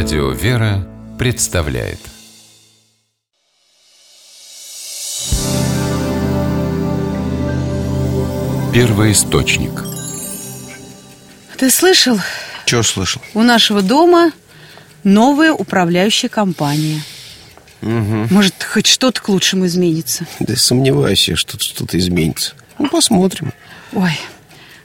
Радио «Вера» представляет Первый источник Ты слышал? Чего слышал? У нашего дома новая управляющая компания. Угу. Может, хоть что-то к лучшему изменится. Да сомневаюсь я, что что-то изменится. Ну, посмотрим. Ой,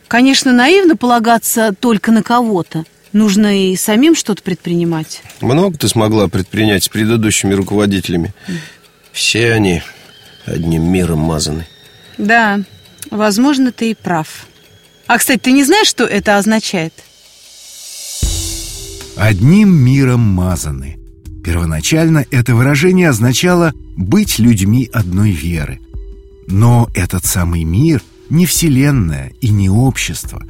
конечно, наивно полагаться только на кого-то. Нужно и самим что-то предпринимать. Много ты смогла предпринять с предыдущими руководителями? Все они одним миром мазаны. Да, возможно, ты и прав. А, кстати, ты не знаешь, что это означает? Одним миром мазаны. Первоначально это выражение означало быть людьми одной веры. Но этот самый мир не вселенная и не общество,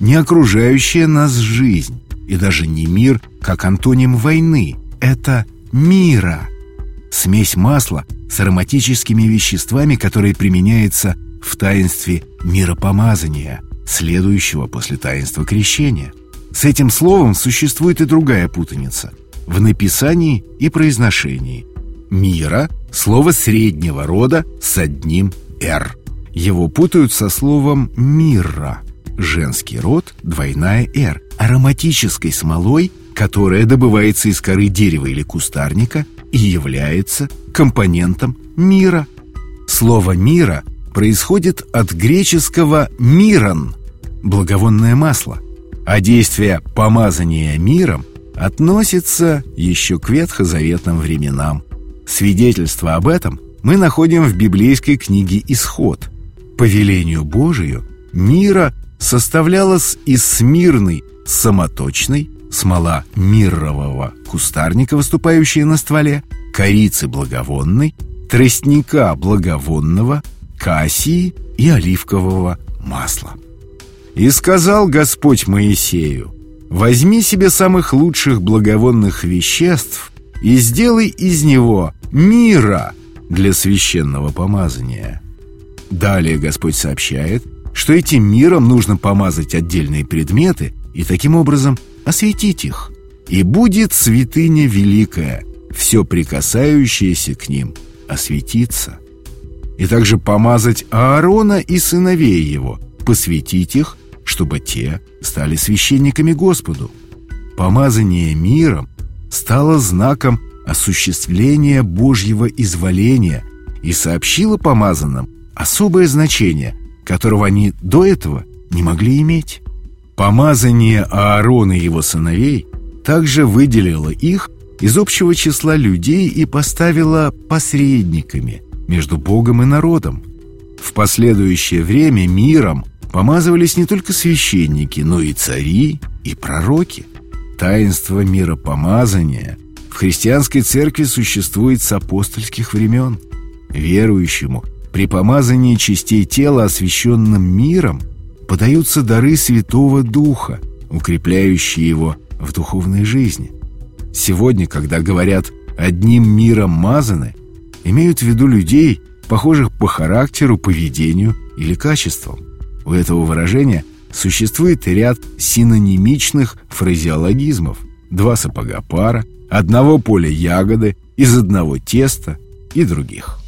не окружающая нас жизнь и даже не мир, как антоним войны. Это мира. Смесь масла с ароматическими веществами, которые применяется в таинстве миропомазания, следующего после таинства крещения. С этим словом существует и другая путаница в написании и произношении. Мира – слово среднего рода с одним «р». Его путают со словом «мирра» – женский род, двойная «р», ароматической смолой, которая добывается из коры дерева или кустарника и является компонентом мира. Слово «мира» происходит от греческого «мирон» – благовонное масло – а действие помазания миром относится еще к ветхозаветным временам. Свидетельство об этом мы находим в библейской книге «Исход». По велению Божию мира составлялась из смирной, самоточной, смола миррового кустарника, выступающая на стволе, корицы благовонной, тростника благовонного, кассии и оливкового масла. И сказал Господь Моисею, «Возьми себе самых лучших благовонных веществ и сделай из него мира для священного помазания». Далее Господь сообщает, что этим миром нужно помазать отдельные предметы и таким образом осветить их. И будет святыня великая, все прикасающееся к ним осветиться. И также помазать Аарона и сыновей его, посвятить их чтобы те стали священниками Господу. Помазание миром стало знаком осуществления Божьего изволения и сообщило помазанным особое значение, которого они до этого не могли иметь. Помазание Аарона и его сыновей также выделило их из общего числа людей и поставило посредниками между Богом и народом. В последующее время миром помазывались не только священники, но и цари, и пророки. Таинство миропомазания в христианской церкви существует с апостольских времен. Верующему при помазании частей тела, освященным миром, подаются дары Святого Духа, укрепляющие его в духовной жизни. Сегодня, когда говорят «одним миром мазаны», имеют в виду людей, похожих по характеру, поведению или качествам. У этого выражения существует ряд синонимичных фразеологизмов. Два сапога пара, одного поля ягоды, из одного теста и других.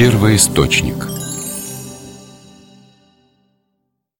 Первый источник